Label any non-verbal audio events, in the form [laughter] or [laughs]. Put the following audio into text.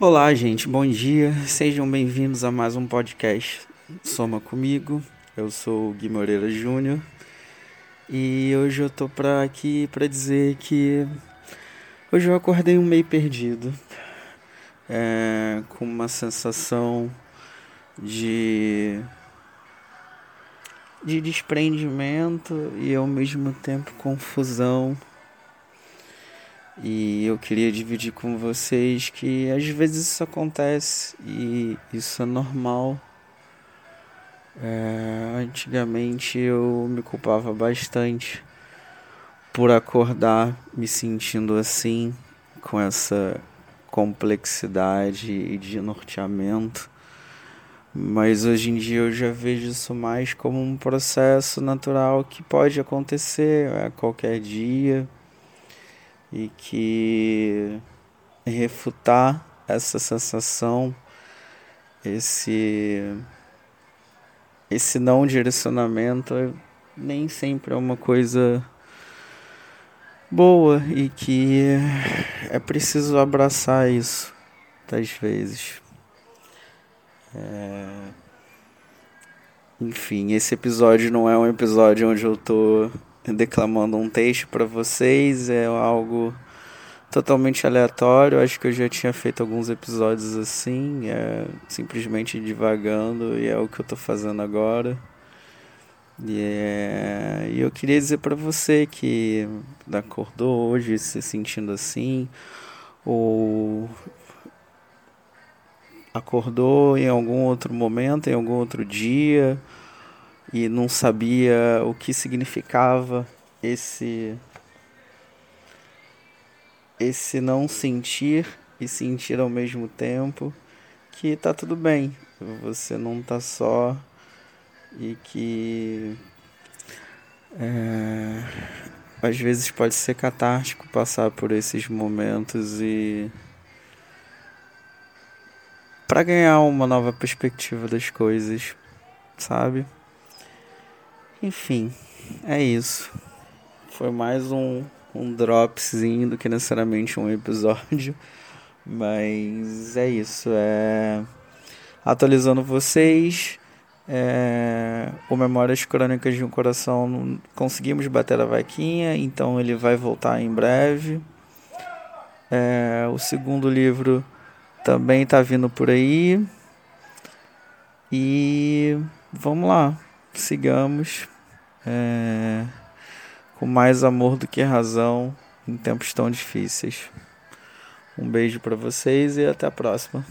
Olá, gente, bom dia. Sejam bem-vindos a mais um podcast Soma Comigo. Eu sou o Gui Moreira Júnior e hoje eu tô pra aqui para dizer que hoje eu acordei um meio perdido, é, com uma sensação de de desprendimento e ao mesmo tempo confusão e eu queria dividir com vocês que às vezes isso acontece e isso é normal. É, antigamente eu me culpava bastante por acordar me sentindo assim, com essa complexidade e de norteamento. Mas hoje em dia eu já vejo isso mais como um processo natural que pode acontecer a qualquer dia e que refutar essa sensação, esse esse não direcionamento nem sempre é uma coisa boa e que é preciso abraçar isso das vezes. É... Enfim, esse episódio não é um episódio onde eu tô declamando um texto para vocês, é algo totalmente aleatório. Acho que eu já tinha feito alguns episódios assim, é simplesmente divagando e é o que eu tô fazendo agora. E, é, eu queria dizer para você que acordou hoje se sentindo assim, ou acordou em algum outro momento, em algum outro dia, e não sabia o que significava esse esse não sentir e sentir ao mesmo tempo que tá tudo bem, você não tá só e que é, às vezes pode ser catártico passar por esses momentos e para ganhar uma nova perspectiva das coisas, sabe? Enfim, é isso. Foi mais um, um dropzinho do que necessariamente um episódio. [laughs] Mas é isso. É... Atualizando vocês. É... O Memórias Crônicas de um Coração conseguimos bater a vaquinha, então ele vai voltar em breve. É... O segundo livro também está vindo por aí. E vamos lá sigamos é, com mais amor do que razão em tempos tão difíceis. Um beijo para vocês e até a próxima.